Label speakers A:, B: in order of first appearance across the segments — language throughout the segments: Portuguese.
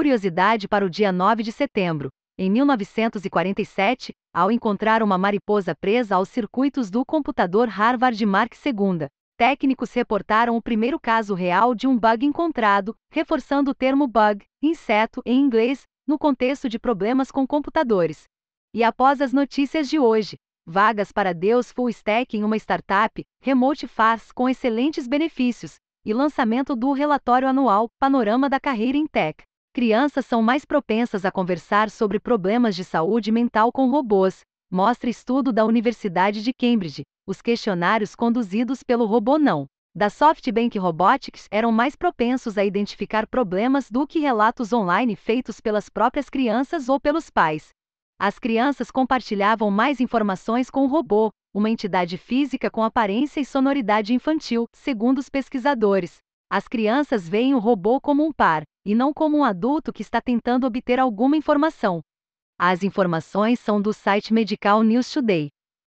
A: Curiosidade para o dia 9 de setembro. Em 1947, ao encontrar uma mariposa presa aos circuitos do computador Harvard Mark II, técnicos reportaram o primeiro caso real de um bug encontrado, reforçando o termo bug, inseto, em inglês, no contexto de problemas com computadores. E após as notícias de hoje, vagas para Deus Full Stack em uma startup, Remote Faz com excelentes benefícios, e lançamento do relatório anual Panorama da Carreira em Tech. Crianças são mais propensas a conversar sobre problemas de saúde mental com robôs, mostra estudo da Universidade de Cambridge. Os questionários conduzidos pelo robô não da SoftBank Robotics eram mais propensos a identificar problemas do que relatos online feitos pelas próprias crianças ou pelos pais. As crianças compartilhavam mais informações com o robô, uma entidade física com aparência e sonoridade infantil, segundo os pesquisadores. As crianças veem o robô como um par, e não como um adulto que está tentando obter alguma informação. As informações são do site Medical News Today.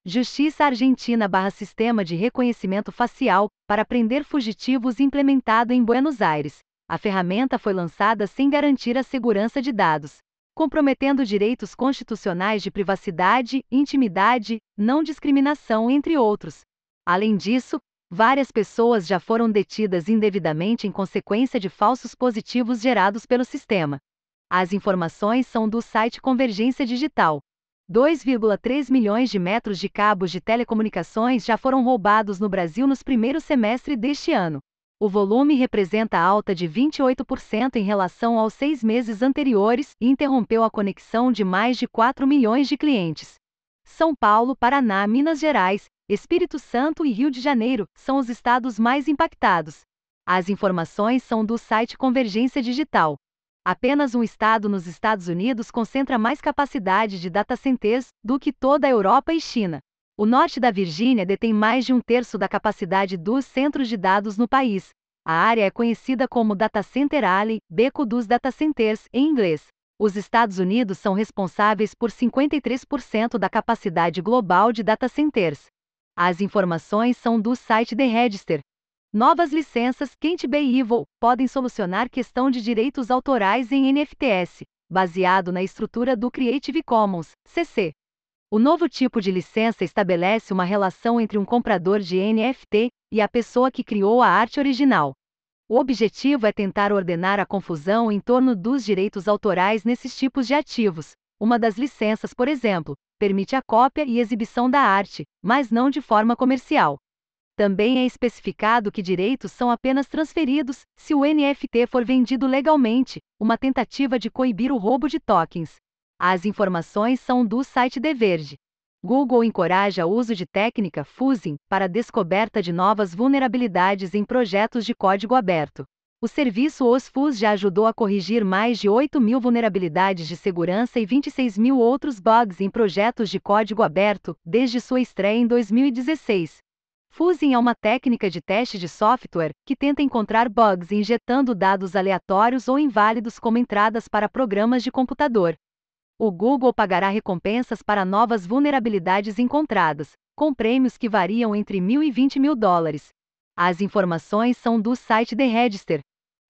A: Justiça Argentina barra Sistema de Reconhecimento Facial para prender fugitivos implementado em Buenos Aires. A ferramenta foi lançada sem garantir a segurança de dados comprometendo direitos constitucionais de privacidade, intimidade, não discriminação, entre outros. Além disso, várias pessoas já foram detidas indevidamente em consequência de falsos positivos gerados pelo sistema. As informações são do site Convergência Digital. 2,3 milhões de metros de cabos de telecomunicações já foram roubados no Brasil nos primeiros semestres deste ano. O volume representa alta de 28% em relação aos seis meses anteriores e interrompeu a conexão de mais de 4 milhões de clientes. São Paulo, Paraná, Minas Gerais, Espírito Santo e Rio de Janeiro são os estados mais impactados. As informações são do site Convergência Digital. Apenas um estado nos Estados Unidos concentra mais capacidade de data centers do que toda a Europa e China. O norte da Virgínia detém mais de um terço da capacidade dos centros de dados no país. A área é conhecida como Data Center Alley, Beco dos Data Centers, em inglês. Os Estados Unidos são responsáveis por 53% da capacidade global de data centers. As informações são do site The Register. Novas licenças Can't Be Evil podem solucionar questão de direitos autorais em NFTs, baseado na estrutura do Creative Commons, CC. O novo tipo de licença estabelece uma relação entre um comprador de NFT e a pessoa que criou a arte original. O objetivo é tentar ordenar a confusão em torno dos direitos autorais nesses tipos de ativos. Uma das licenças, por exemplo, permite a cópia e exibição da arte, mas não de forma comercial. Também é especificado que direitos são apenas transferidos se o NFT for vendido legalmente, uma tentativa de coibir o roubo de tokens. As informações são do site The Verge. Google encoraja o uso de técnica fuzzing para descoberta de novas vulnerabilidades em projetos de código aberto. O serviço OSFuzz já ajudou a corrigir mais de 8 mil vulnerabilidades de segurança e 26 mil outros bugs em projetos de código aberto, desde sua estreia em 2016. Fuzzing é uma técnica de teste de software que tenta encontrar bugs injetando dados aleatórios ou inválidos como entradas para programas de computador. O Google pagará recompensas para novas vulnerabilidades encontradas, com prêmios que variam entre mil e 20 mil dólares. As informações são do site The Register.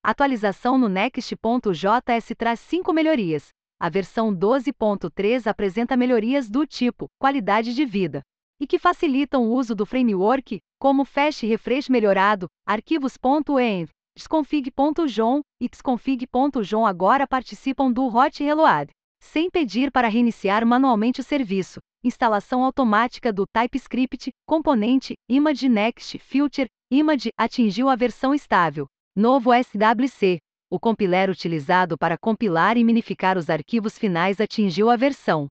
A: Atualização no Next.js traz cinco melhorias. A versão 12.3 apresenta melhorias do tipo qualidade de vida e que facilitam o uso do framework, como Fast Refresh melhorado, arquivos.env, desconfig.jon e desconfig.jon agora participam do Hot Reload sem pedir para reiniciar manualmente o serviço. Instalação automática do TypeScript, componente, Image Next, Filter, Image atingiu a versão estável. Novo SWC. O compiler utilizado para compilar e minificar os arquivos finais atingiu a versão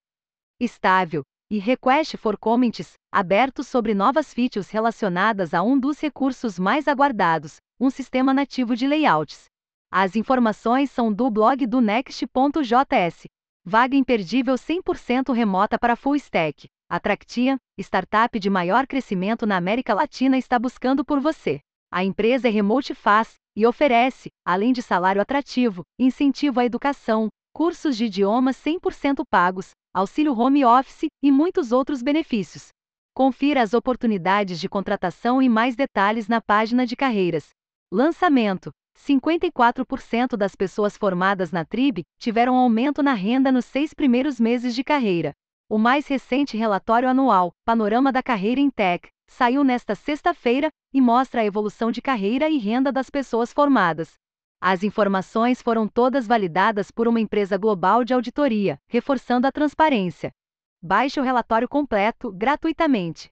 A: estável. E Request for Comments, aberto sobre novas features relacionadas a um dos recursos mais aguardados, um sistema nativo de layouts. As informações são do blog do Next.js. Vaga imperdível 100% remota para full stack. A Tractia, startup de maior crescimento na América Latina, está buscando por você. A empresa é Remote Faz e oferece, além de salário atrativo, incentivo à educação, cursos de idiomas 100% pagos, auxílio home office e muitos outros benefícios. Confira as oportunidades de contratação e mais detalhes na página de carreiras. Lançamento: 54% das pessoas formadas na TRIB tiveram aumento na renda nos seis primeiros meses de carreira. O mais recente relatório anual, Panorama da Carreira em Tech, saiu nesta sexta-feira e mostra a evolução de carreira e renda das pessoas formadas. As informações foram todas validadas por uma empresa global de auditoria, reforçando a transparência. Baixe o relatório completo gratuitamente.